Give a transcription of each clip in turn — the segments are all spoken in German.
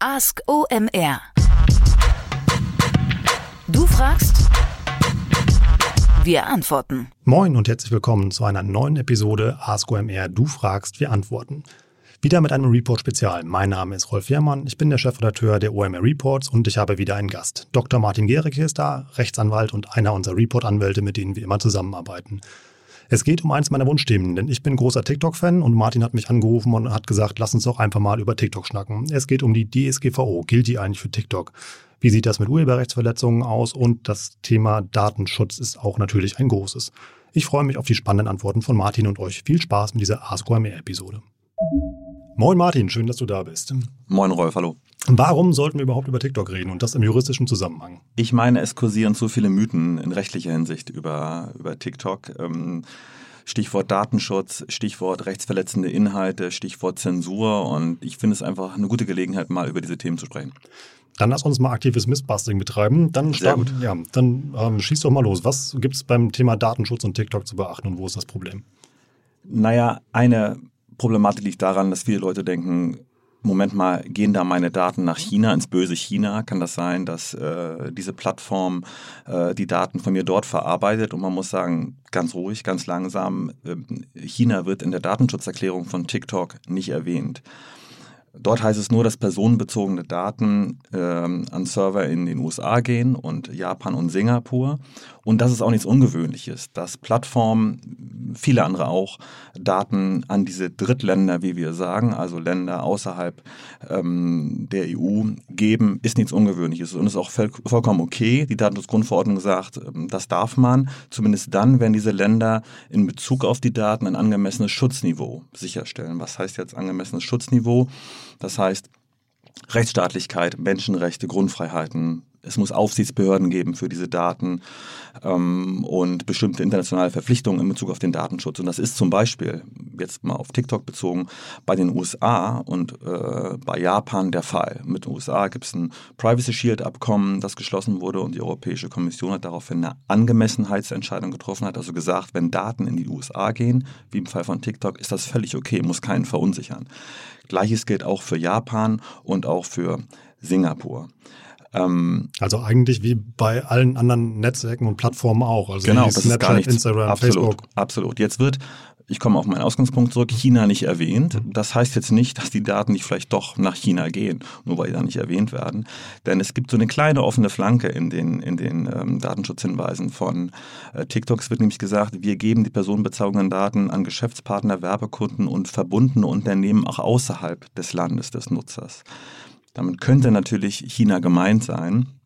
Ask OMR. Du fragst, wir antworten. Moin und herzlich willkommen zu einer neuen Episode Ask OMR. Du fragst, wir antworten. Wieder mit einem Report-Spezial. Mein Name ist Rolf Jermann, ich bin der Chefredakteur der OMR Reports und ich habe wieder einen Gast. Dr. Martin Gericke ist da, Rechtsanwalt und einer unserer Report-Anwälte, mit denen wir immer zusammenarbeiten. Es geht um eins meiner Wunschthemen, denn ich bin großer TikTok-Fan und Martin hat mich angerufen und hat gesagt, lass uns doch einfach mal über TikTok schnacken. Es geht um die DSGVO. Gilt die eigentlich für TikTok? Wie sieht das mit Urheberrechtsverletzungen aus? Und das Thema Datenschutz ist auch natürlich ein großes. Ich freue mich auf die spannenden Antworten von Martin und euch. Viel Spaß mit dieser Ask episode Moin Martin, schön, dass du da bist. Moin Rolf, hallo. Warum sollten wir überhaupt über TikTok reden und das im juristischen Zusammenhang? Ich meine, es kursieren so viele Mythen in rechtlicher Hinsicht über, über TikTok. Ähm, Stichwort Datenschutz, Stichwort rechtsverletzende Inhalte, Stichwort Zensur und ich finde es einfach eine gute Gelegenheit, mal über diese Themen zu sprechen. Dann lass uns mal aktives Missbusting betreiben. Dann, Sehr gut. Ja, dann ähm, schieß doch mal los. Was gibt es beim Thema Datenschutz und TikTok zu beachten und wo ist das Problem? Naja, eine Problematik liegt daran, dass viele Leute denken, Moment mal, gehen da meine Daten nach China, ins böse China? Kann das sein, dass äh, diese Plattform äh, die Daten von mir dort verarbeitet? Und man muss sagen, ganz ruhig, ganz langsam, äh, China wird in der Datenschutzerklärung von TikTok nicht erwähnt. Dort heißt es nur, dass personenbezogene Daten ähm, an Server in den USA gehen und Japan und Singapur. Und das ist auch nichts Ungewöhnliches, dass Plattformen, viele andere auch, Daten an diese Drittländer, wie wir sagen, also Länder außerhalb ähm, der EU geben, ist nichts Ungewöhnliches und ist auch voll, vollkommen okay. Die Datenschutzgrundverordnung sagt, ähm, das darf man, zumindest dann, wenn diese Länder in Bezug auf die Daten ein angemessenes Schutzniveau sicherstellen. Was heißt jetzt angemessenes Schutzniveau? Das heißt, Rechtsstaatlichkeit, Menschenrechte, Grundfreiheiten, es muss Aufsichtsbehörden geben für diese Daten ähm, und bestimmte internationale Verpflichtungen in Bezug auf den Datenschutz. Und das ist zum Beispiel, jetzt mal auf TikTok bezogen, bei den USA und äh, bei Japan der Fall. Mit den USA gibt es ein Privacy Shield Abkommen, das geschlossen wurde und die Europäische Kommission hat daraufhin eine Angemessenheitsentscheidung getroffen, hat also gesagt, wenn Daten in die USA gehen, wie im Fall von TikTok, ist das völlig okay, muss keinen verunsichern. Gleiches gilt auch für Japan und auch für Singapur. Ähm, also eigentlich wie bei allen anderen Netzwerken und Plattformen auch. Also genau, das Snapchat, ist gar nichts. Instagram, absolut, Facebook. Absolut. Jetzt wird ich komme auf meinen Ausgangspunkt zurück, China nicht erwähnt. Das heißt jetzt nicht, dass die Daten nicht vielleicht doch nach China gehen, nur weil die da nicht erwähnt werden. Denn es gibt so eine kleine offene Flanke in den, in den ähm, Datenschutzhinweisen von äh, TikTok. Es wird nämlich gesagt, wir geben die personenbezogenen Daten an Geschäftspartner, Werbekunden und verbundene Unternehmen auch außerhalb des Landes des Nutzers. Damit könnte natürlich China gemeint sein.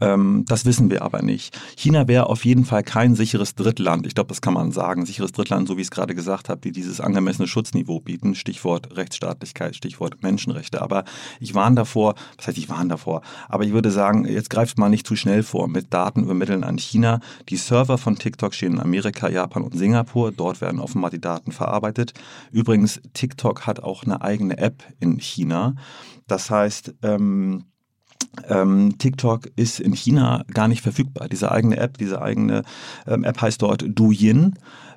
Ähm, das wissen wir aber nicht. China wäre auf jeden Fall kein sicheres Drittland. Ich glaube, das kann man sagen. Sicheres Drittland, so wie ich es gerade gesagt habe, die dieses angemessene Schutzniveau bieten. Stichwort Rechtsstaatlichkeit, Stichwort Menschenrechte. Aber ich warne davor, was heißt ich warne davor? Aber ich würde sagen, jetzt greift mal nicht zu schnell vor mit Daten übermitteln an China. Die Server von TikTok stehen in Amerika, Japan und Singapur. Dort werden offenbar die Daten verarbeitet. Übrigens, TikTok hat auch eine eigene App in China. Das heißt, ähm, ähm, TikTok ist in China gar nicht verfügbar. Diese eigene App, diese eigene ähm, App heißt dort Douyin.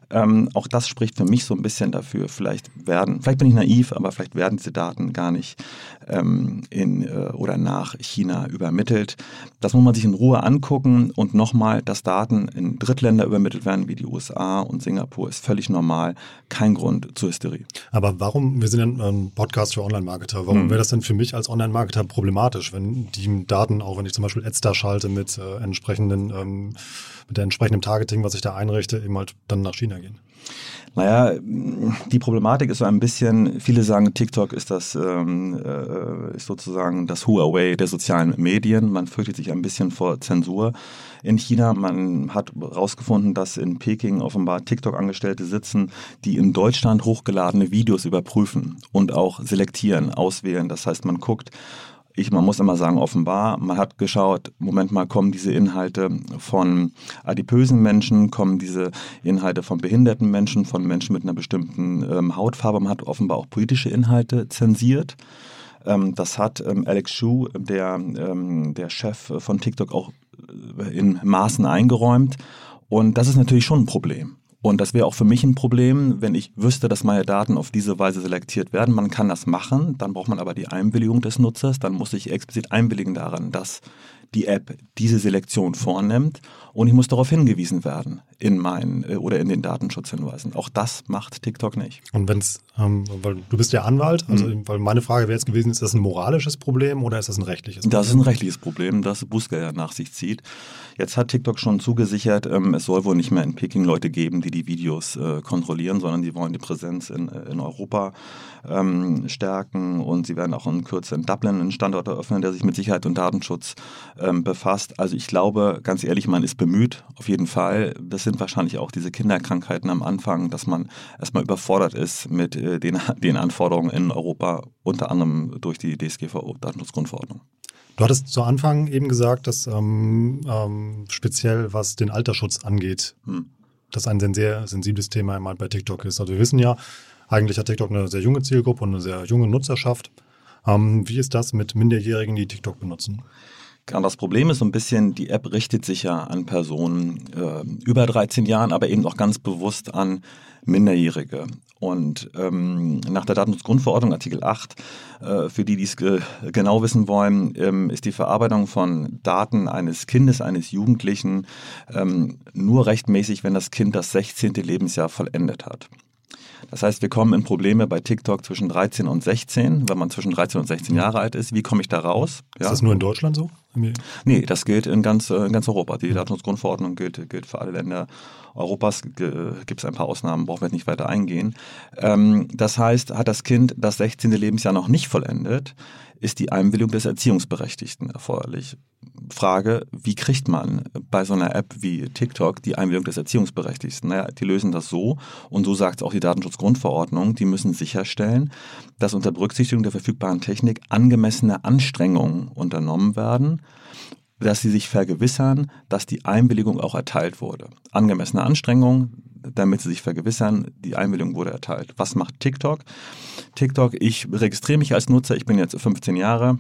Ähm, auch das spricht für mich so ein bisschen dafür, vielleicht werden, vielleicht bin ich naiv, aber vielleicht werden diese Daten gar nicht ähm, in äh, oder nach China übermittelt. Das muss man sich in Ruhe angucken und nochmal, dass Daten in Drittländer übermittelt werden, wie die USA und Singapur, ist völlig normal, kein Grund zur Hysterie. Aber warum, wir sind ja ein Podcast für Online-Marketer, warum hm. wäre das denn für mich als Online-Marketer problematisch, wenn die Daten, auch wenn ich zum Beispiel Adstar schalte mit äh, entsprechenden ähm, mit der entsprechenden Targeting, was ich da einrichte, eben halt dann nach China gehen? Naja, die Problematik ist so ein bisschen, viele sagen, TikTok ist das ähm, äh, ist sozusagen das Huawei der sozialen Medien. Man fürchtet sich ein bisschen vor Zensur in China. Man hat herausgefunden, dass in Peking offenbar TikTok-Angestellte sitzen, die in Deutschland hochgeladene Videos überprüfen und auch selektieren, auswählen. Das heißt, man guckt, ich, man muss immer sagen, offenbar, man hat geschaut, Moment mal, kommen diese Inhalte von adipösen Menschen, kommen diese Inhalte von behinderten Menschen, von Menschen mit einer bestimmten ähm, Hautfarbe. Man hat offenbar auch politische Inhalte zensiert. Ähm, das hat ähm, Alex Shu, der, ähm, der Chef von TikTok, auch äh, in Maßen eingeräumt. Und das ist natürlich schon ein Problem. Und das wäre auch für mich ein Problem, wenn ich wüsste, dass meine Daten auf diese Weise selektiert werden. Man kann das machen, dann braucht man aber die Einwilligung des Nutzers. Dann muss ich explizit einwilligen daran, dass die App diese Selektion vornimmt und ich muss darauf hingewiesen werden in meinen äh, oder in den Datenschutzhinweisen. Auch das macht TikTok nicht. Und wenn es, ähm, weil du bist ja Anwalt, also mhm. weil meine Frage wäre jetzt gewesen, ist das ein moralisches Problem oder ist das ein rechtliches Problem? Das ist ein rechtliches Problem, das Bußgelder nach sich zieht. Jetzt hat TikTok schon zugesichert, ähm, es soll wohl nicht mehr in Peking Leute geben, die die Videos äh, kontrollieren, sondern die wollen die Präsenz in, äh, in Europa ähm, stärken und sie werden auch in Kürze in Dublin einen Standort eröffnen, der sich mit Sicherheit und Datenschutz ähm, befasst. Also ich glaube, ganz ehrlich, man ist bemüht, auf jeden Fall. Das sind wahrscheinlich auch diese Kinderkrankheiten am Anfang, dass man erstmal überfordert ist mit äh, den, den Anforderungen in Europa, unter anderem durch die DSGVO, Datenschutzgrundverordnung. Du hattest zu Anfang eben gesagt, dass ähm, ähm, speziell was den Altersschutz angeht, hm. das ein sehr sensibles Thema einmal bei TikTok ist. Also wir wissen ja, eigentlich hat TikTok eine sehr junge Zielgruppe und eine sehr junge Nutzerschaft. Ähm, wie ist das mit Minderjährigen, die TikTok benutzen? Das Problem ist so ein bisschen, die App richtet sich ja an Personen äh, über 13 Jahren, aber eben auch ganz bewusst an Minderjährige. Und ähm, nach der Datenschutzgrundverordnung Artikel 8, äh, für die, die es ge genau wissen wollen, ähm, ist die Verarbeitung von Daten eines Kindes, eines Jugendlichen ähm, nur rechtmäßig, wenn das Kind das 16. Lebensjahr vollendet hat. Das heißt, wir kommen in Probleme bei TikTok zwischen 13 und 16, wenn man zwischen 13 und 16 Jahre alt ist. Wie komme ich da raus? Ja. Ist das nur in Deutschland so? Nee, das gilt in ganz, in ganz Europa. Die Datenschutzgrundverordnung gilt, gilt für alle Länder Europas. Gibt es ein paar Ausnahmen, brauchen wir nicht weiter eingehen. Ähm, das heißt, hat das Kind das 16. Lebensjahr noch nicht vollendet, ist die Einwilligung des Erziehungsberechtigten erforderlich. Frage, wie kriegt man bei so einer App wie TikTok die Einwilligung des Erziehungsberechtigten? Naja, die lösen das so und so sagt es auch die Datenschutzgrundverordnung, die müssen sicherstellen, dass unter Berücksichtigung der verfügbaren Technik angemessene Anstrengungen unternommen werden, dass sie sich vergewissern, dass die Einwilligung auch erteilt wurde. Angemessene Anstrengungen, damit sie sich vergewissern, die Einwilligung wurde erteilt. Was macht TikTok? TikTok, ich registriere mich als Nutzer, ich bin jetzt 15 Jahre.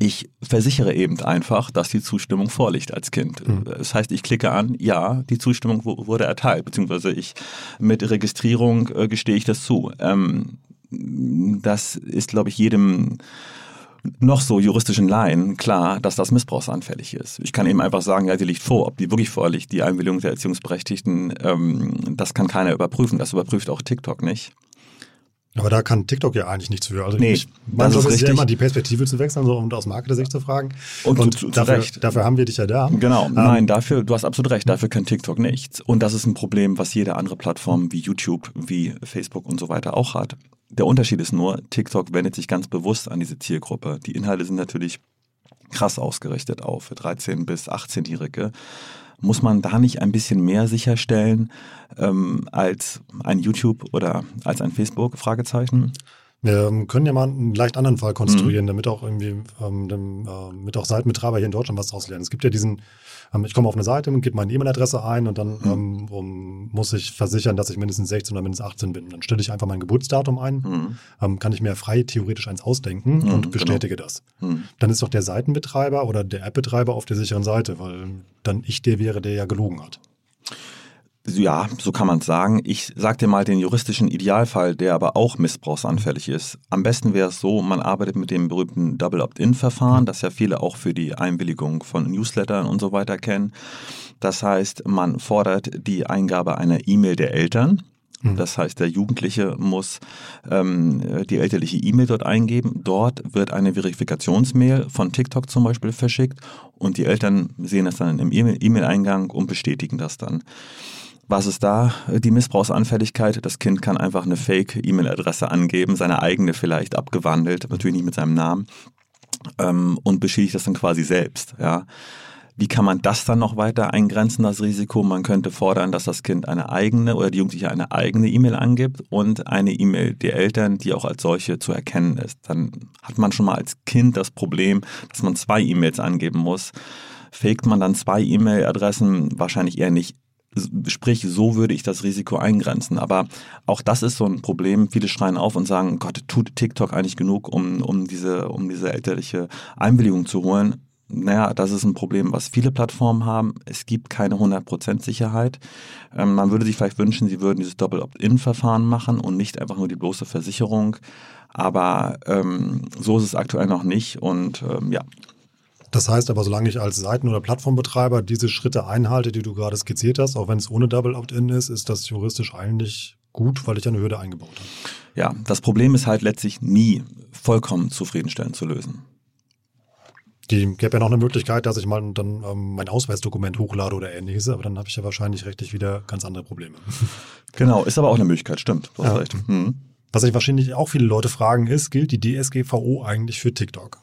Ich versichere eben einfach, dass die Zustimmung vorliegt als Kind. Mhm. Das heißt, ich klicke an, ja, die Zustimmung wurde erteilt, beziehungsweise ich mit Registrierung äh, gestehe ich das zu. Ähm, das ist, glaube ich, jedem noch so juristischen Laien klar, dass das missbrauchsanfällig ist. Ich kann eben einfach sagen, ja, die liegt vor. Ob die wirklich vorliegt, die Einwilligung der Erziehungsberechtigten, ähm, das kann keiner überprüfen. Das überprüft auch TikTok nicht. Aber da kann TikTok ja eigentlich nichts für. Also nee, ich, mein Job ist, ist ja immer, die Perspektive zu wechseln so, und aus Marketer-Sicht zu fragen. Und, und zu, dafür, zu dafür, haben wir dich ja da. Genau, ähm, nein, dafür, du hast absolut recht, dafür kann TikTok nichts. Und das ist ein Problem, was jede andere Plattform wie YouTube, wie Facebook und so weiter auch hat. Der Unterschied ist nur, TikTok wendet sich ganz bewusst an diese Zielgruppe. Die Inhalte sind natürlich krass ausgerichtet auf 13- bis 18-Jährige. Muss man da nicht ein bisschen mehr sicherstellen ähm, als ein YouTube oder als ein Facebook? Fragezeichen. Wir können ja mal einen leicht anderen Fall konstruieren, mhm. damit auch irgendwie ähm, dem, äh, mit auch Seitenbetreiber hier in Deutschland was draus lernen. Es gibt ja diesen ähm, ich komme auf eine Seite, gebe meine E-Mail-Adresse ein und dann mhm. ähm, muss ich versichern, dass ich mindestens 16 oder mindestens 18 bin. Dann stelle ich einfach mein Geburtsdatum ein, mhm. ähm, kann ich mir frei theoretisch eins ausdenken mhm, und genau. bestätige genau. das. Mhm. Dann ist doch der Seitenbetreiber oder der App-Betreiber auf der sicheren Seite, weil dann ich der wäre, der ja gelogen hat. Ja, so kann man es sagen. Ich sag dir mal den juristischen Idealfall, der aber auch missbrauchsanfällig ist. Am besten wäre es so, man arbeitet mit dem berühmten Double Opt-in-Verfahren, das ja viele auch für die Einwilligung von Newslettern und so weiter kennen. Das heißt, man fordert die Eingabe einer E-Mail der Eltern. Mhm. Das heißt, der Jugendliche muss ähm, die elterliche E-Mail dort eingeben. Dort wird eine Verifikationsmail von TikTok zum Beispiel verschickt und die Eltern sehen das dann im E-Mail-Eingang und bestätigen das dann. Was ist da die Missbrauchsanfälligkeit? Das Kind kann einfach eine Fake-E-Mail-Adresse angeben, seine eigene vielleicht abgewandelt, natürlich nicht mit seinem Namen, ähm, und beschädigt das dann quasi selbst. Ja. Wie kann man das dann noch weiter eingrenzen, das Risiko? Man könnte fordern, dass das Kind eine eigene oder die Jugendliche eine eigene E-Mail angibt und eine E-Mail der Eltern, die auch als solche zu erkennen ist. Dann hat man schon mal als Kind das Problem, dass man zwei E-Mails angeben muss. Faked man dann zwei E-Mail-Adressen? Wahrscheinlich eher nicht Sprich, so würde ich das Risiko eingrenzen. Aber auch das ist so ein Problem. Viele schreien auf und sagen, Gott, tut TikTok eigentlich genug, um, um, diese, um diese elterliche Einwilligung zu holen? Naja, das ist ein Problem, was viele Plattformen haben. Es gibt keine 100% Sicherheit. Ähm, man würde sich vielleicht wünschen, sie würden dieses Doppel-Opt-In-Verfahren machen und nicht einfach nur die bloße Versicherung. Aber ähm, so ist es aktuell noch nicht und ähm, ja. Das heißt aber, solange ich als Seiten- oder Plattformbetreiber diese Schritte einhalte, die du gerade skizziert hast, auch wenn es ohne Double Opt-in ist, ist das juristisch eigentlich gut, weil ich eine Hürde eingebaut habe. Ja, das Problem ist halt letztlich nie vollkommen zufriedenstellend zu lösen. Die gäbe ja noch eine Möglichkeit, dass ich mal dann ähm, mein Ausweisdokument hochlade oder ähnliches, aber dann habe ich ja wahrscheinlich rechtlich wieder ganz andere Probleme. Genau, ist aber auch eine Möglichkeit, stimmt. Du hast Ja. recht. Mhm. Was sich wahrscheinlich auch viele Leute fragen, ist, gilt die DSGVO eigentlich für TikTok?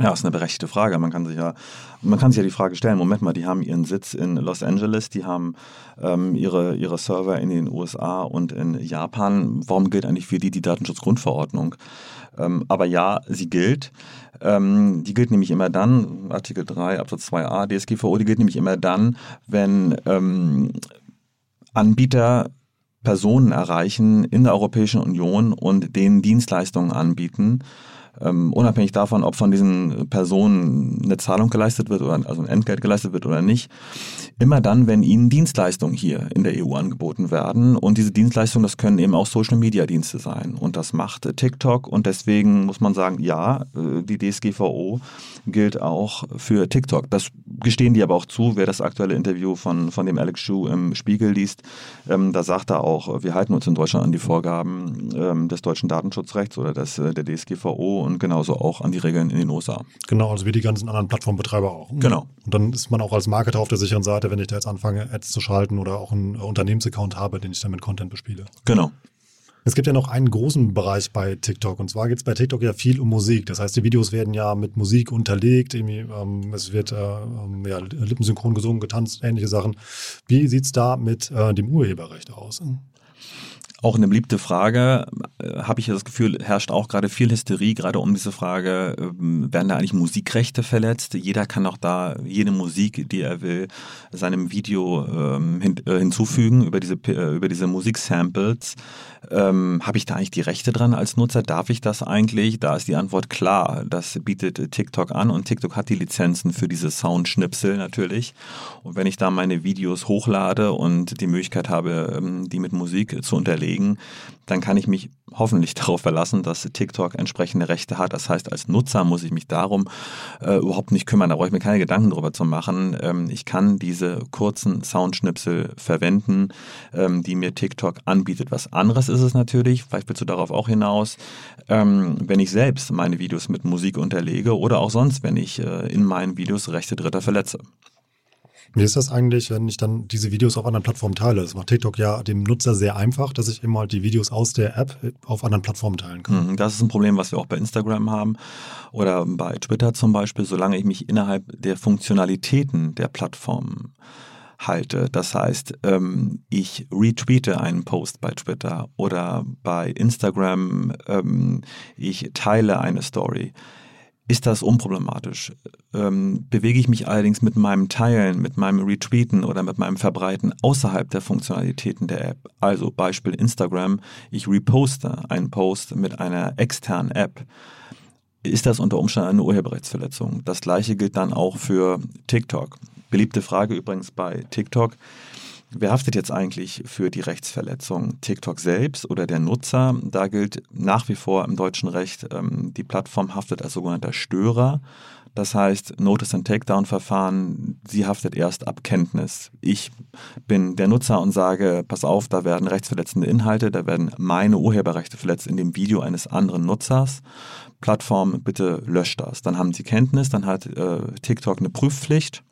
Ja, ist eine berechtigte Frage. Man kann sich ja, man kann sich ja die Frage stellen, Moment mal, die haben ihren Sitz in Los Angeles, die haben ähm, ihre, ihre Server in den USA und in Japan. Warum gilt eigentlich für die die Datenschutzgrundverordnung? Ähm, aber ja, sie gilt. Ähm, die gilt nämlich immer dann, Artikel 3 Absatz 2a DSGVO, die gilt nämlich immer dann, wenn ähm, Anbieter Personen erreichen in der Europäischen Union und denen Dienstleistungen anbieten, ähm, unabhängig davon, ob von diesen Personen eine Zahlung geleistet wird oder also ein Entgelt geleistet wird oder nicht, immer dann, wenn ihnen Dienstleistungen hier in der EU angeboten werden. Und diese Dienstleistungen, das können eben auch Social-Media-Dienste sein. Und das macht TikTok. Und deswegen muss man sagen, ja, äh, die DSGVO gilt auch für TikTok. Das gestehen die aber auch zu. Wer das aktuelle Interview von, von dem Alex Schuh im Spiegel liest, ähm, da sagt er auch, wir halten uns in Deutschland an die Vorgaben ähm, des deutschen Datenschutzrechts oder des, äh, der DSGVO und genauso auch an die Regeln in den USA. Genau, also wie die ganzen anderen Plattformbetreiber auch. Genau. Und dann ist man auch als Marketer auf der sicheren Seite, wenn ich da jetzt anfange, Ads zu schalten oder auch einen äh, Unternehmensaccount habe, den ich dann mit Content bespiele. Genau. Es gibt ja noch einen großen Bereich bei TikTok und zwar geht es bei TikTok ja viel um Musik. Das heißt, die Videos werden ja mit Musik unterlegt, ähm, es wird äh, ähm, ja, lippensynchron gesungen, getanzt, ähnliche Sachen. Wie sieht's da mit äh, dem Urheberrecht aus? Auch eine beliebte Frage, äh, habe ich das Gefühl, herrscht auch gerade viel Hysterie, gerade um diese Frage, ähm, werden da eigentlich Musikrechte verletzt? Jeder kann auch da jede Musik, die er will, seinem Video ähm, äh, hinzufügen über diese, äh, über diese Musiksamples. Ähm, habe ich da eigentlich die Rechte dran als Nutzer? Darf ich das eigentlich? Da ist die Antwort klar. Das bietet TikTok an und TikTok hat die Lizenzen für diese Soundschnipsel natürlich. Und wenn ich da meine Videos hochlade und die Möglichkeit habe, ähm, die mit Musik zu unterlegen, dann kann ich mich hoffentlich darauf verlassen, dass TikTok entsprechende Rechte hat. Das heißt, als Nutzer muss ich mich darum äh, überhaupt nicht kümmern. Da brauche ich mir keine Gedanken drüber zu machen. Ähm, ich kann diese kurzen Soundschnipsel verwenden, ähm, die mir TikTok anbietet. Was anderes ist es natürlich, vielleicht willst du darauf auch hinaus, ähm, wenn ich selbst meine Videos mit Musik unterlege oder auch sonst, wenn ich äh, in meinen Videos Rechte Dritter verletze. Wie ist das eigentlich, wenn ich dann diese Videos auf anderen Plattformen teile? Das macht TikTok ja dem Nutzer sehr einfach, dass ich immer halt die Videos aus der App auf anderen Plattformen teilen kann. Mhm, Das ist ein Problem, was wir auch bei Instagram haben oder bei Twitter zum Beispiel, solange ich mich innerhalb der Funktionalitäten der Plattformen halte. Das heißt, ähm, ich retweete einen Post bei Twitter oder bei Instagram, ähm, ich teile eine Story. Ist das unproblematisch? Ähm, bewege ich mich allerdings mit meinem Teilen, mit meinem Retweeten oder mit meinem Verbreiten außerhalb der Funktionalitäten der App? Also Beispiel Instagram, ich reposte einen Post mit einer externen App. Ist das unter Umständen eine Urheberrechtsverletzung? Das gleiche gilt dann auch für TikTok. Beliebte Frage übrigens bei TikTok. Wer haftet jetzt eigentlich für die Rechtsverletzung? TikTok selbst oder der Nutzer? Da gilt nach wie vor im deutschen Recht, ähm, die Plattform haftet als sogenannter Störer. Das heißt, Notice and Takedown Verfahren, sie haftet erst ab Kenntnis. Ich bin der Nutzer und sage, pass auf, da werden rechtsverletzende Inhalte, da werden meine Urheberrechte verletzt in dem Video eines anderen Nutzers. Plattform, bitte löscht das. Dann haben sie Kenntnis, dann hat äh, TikTok eine Prüfpflicht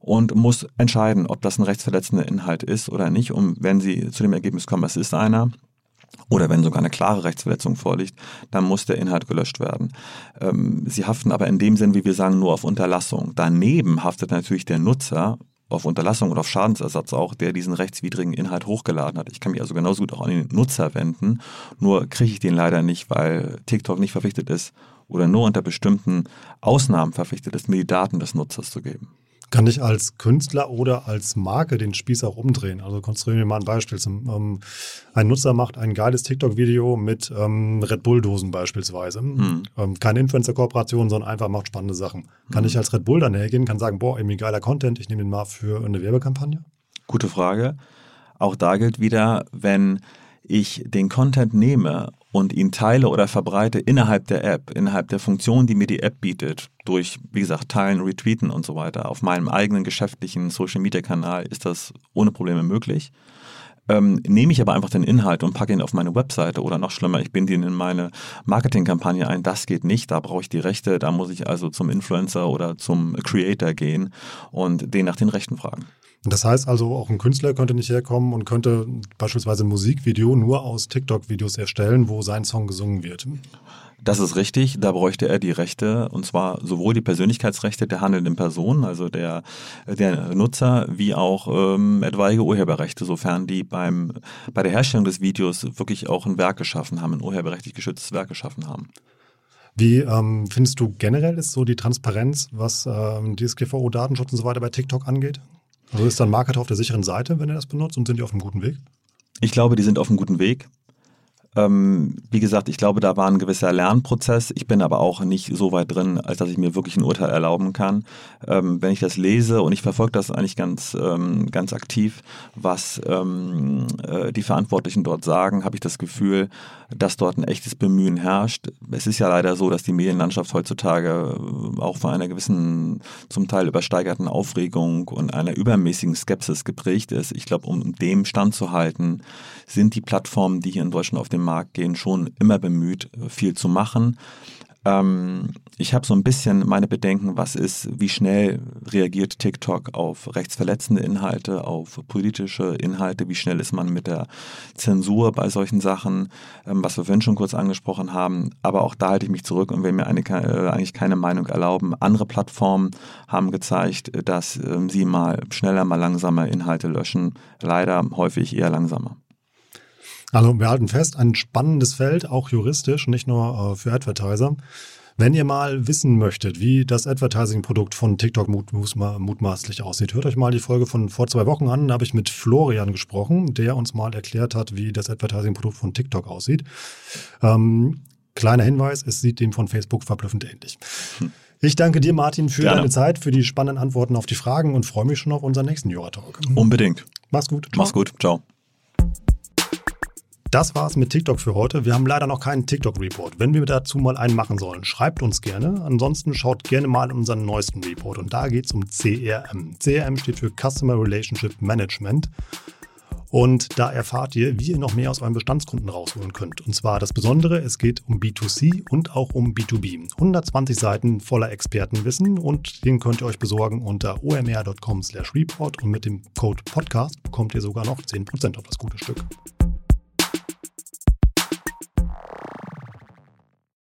und muss entscheiden, ob das ein rechtsverletzender Inhalt ist oder nicht. Und wenn sie zu dem Ergebnis kommen, es ist einer, oder wenn sogar eine klare Rechtsverletzung vorliegt, dann muss der Inhalt gelöscht werden. Ähm, sie haften aber in dem Sinn, wie wir sagen, nur auf Unterlassung. Daneben haftet natürlich der Nutzer auf Unterlassung oder auf Schadensersatz auch, der diesen rechtswidrigen Inhalt hochgeladen hat. Ich kann mich also genauso gut auch an den Nutzer wenden, nur kriege ich den leider nicht, weil TikTok nicht verpflichtet ist oder nur unter bestimmten Ausnahmen verpflichtet ist, mir die Daten des Nutzers zu geben. Kann ich als Künstler oder als Marke den Spieß auch umdrehen? Also konstruieren wir mal ein Beispiel. Ähm, ein Nutzer macht ein geiles TikTok-Video mit ähm, Red Bull-Dosen beispielsweise. Hm. Ähm, keine Influencer-Kooperation, sondern einfach macht spannende Sachen. Kann hm. ich als Red Bull dann hergehen, kann sagen, boah, irgendwie geiler Content, ich nehme den mal für eine Werbekampagne? Gute Frage. Auch da gilt wieder, wenn ich den Content nehme und ihn teile oder verbreite innerhalb der App, innerhalb der Funktion, die mir die App bietet, durch, wie gesagt, Teilen, Retweeten und so weiter, auf meinem eigenen geschäftlichen Social-Media-Kanal ist das ohne Probleme möglich. Ähm, nehme ich aber einfach den Inhalt und packe ihn auf meine Webseite oder noch schlimmer, ich binde ihn in meine Marketingkampagne ein, das geht nicht, da brauche ich die Rechte, da muss ich also zum Influencer oder zum Creator gehen und den nach den Rechten fragen. Das heißt also, auch ein Künstler könnte nicht herkommen und könnte beispielsweise ein Musikvideo nur aus TikTok-Videos erstellen, wo sein Song gesungen wird. Das ist richtig, da bräuchte er die Rechte, und zwar sowohl die Persönlichkeitsrechte der handelnden Person, also der, der Nutzer, wie auch ähm, etwaige Urheberrechte, sofern die beim, bei der Herstellung des Videos wirklich auch ein Werk geschaffen haben, ein urheberrechtlich geschütztes Werk geschaffen haben. Wie ähm, findest du generell ist so die Transparenz, was ähm, DSGVO, Datenschutz und so weiter bei TikTok angeht? Also ist dann Marketer auf der sicheren Seite, wenn er das benutzt und sind die auf einem guten Weg? Ich glaube, die sind auf einem guten Weg. Ähm, wie gesagt, ich glaube, da war ein gewisser Lernprozess. Ich bin aber auch nicht so weit drin, als dass ich mir wirklich ein Urteil erlauben kann. Ähm, wenn ich das lese und ich verfolge das eigentlich ganz, ähm, ganz aktiv, was ähm, äh, die Verantwortlichen dort sagen, habe ich das Gefühl, dass dort ein echtes Bemühen herrscht. Es ist ja leider so, dass die Medienlandschaft heutzutage äh, auch von einer gewissen, zum Teil übersteigerten Aufregung und einer übermäßigen Skepsis geprägt ist. Ich glaube, um dem standzuhalten, sind die Plattformen, die hier in Deutschland auf den Markt gehen, schon immer bemüht, viel zu machen. Ähm, ich habe so ein bisschen meine Bedenken, was ist, wie schnell reagiert TikTok auf rechtsverletzende Inhalte, auf politische Inhalte, wie schnell ist man mit der Zensur bei solchen Sachen, ähm, was wir vorhin schon kurz angesprochen haben. Aber auch da halte ich mich zurück und will mir eine, äh, eigentlich keine Meinung erlauben. Andere Plattformen haben gezeigt, dass ähm, sie mal schneller, mal langsamer Inhalte löschen. Leider häufig eher langsamer. Also wir halten fest, ein spannendes Feld, auch juristisch, nicht nur äh, für Advertiser. Wenn ihr mal wissen möchtet, wie das Advertising-Produkt von TikTok mutmaßlich aussieht, hört euch mal die Folge von vor zwei Wochen an. Da habe ich mit Florian gesprochen, der uns mal erklärt hat, wie das Advertising-Produkt von TikTok aussieht. Ähm, kleiner Hinweis, es sieht dem von Facebook verblüffend ähnlich. Hm. Ich danke dir, Martin, für Gerne. deine Zeit, für die spannenden Antworten auf die Fragen und freue mich schon auf unseren nächsten Jura-Talk. Unbedingt. Mach's gut. Ciao. Mach's gut. Ciao. Das war's mit TikTok für heute. Wir haben leider noch keinen TikTok-Report. Wenn wir dazu mal einen machen sollen, schreibt uns gerne. Ansonsten schaut gerne mal in unseren neuesten Report. Und da geht's um CRM. CRM steht für Customer Relationship Management. Und da erfahrt ihr, wie ihr noch mehr aus euren Bestandskunden rausholen könnt. Und zwar das Besondere, es geht um B2C und auch um B2B. 120 Seiten voller Expertenwissen und den könnt ihr euch besorgen unter omr.com/report und mit dem Code Podcast bekommt ihr sogar noch 10% auf das gute Stück.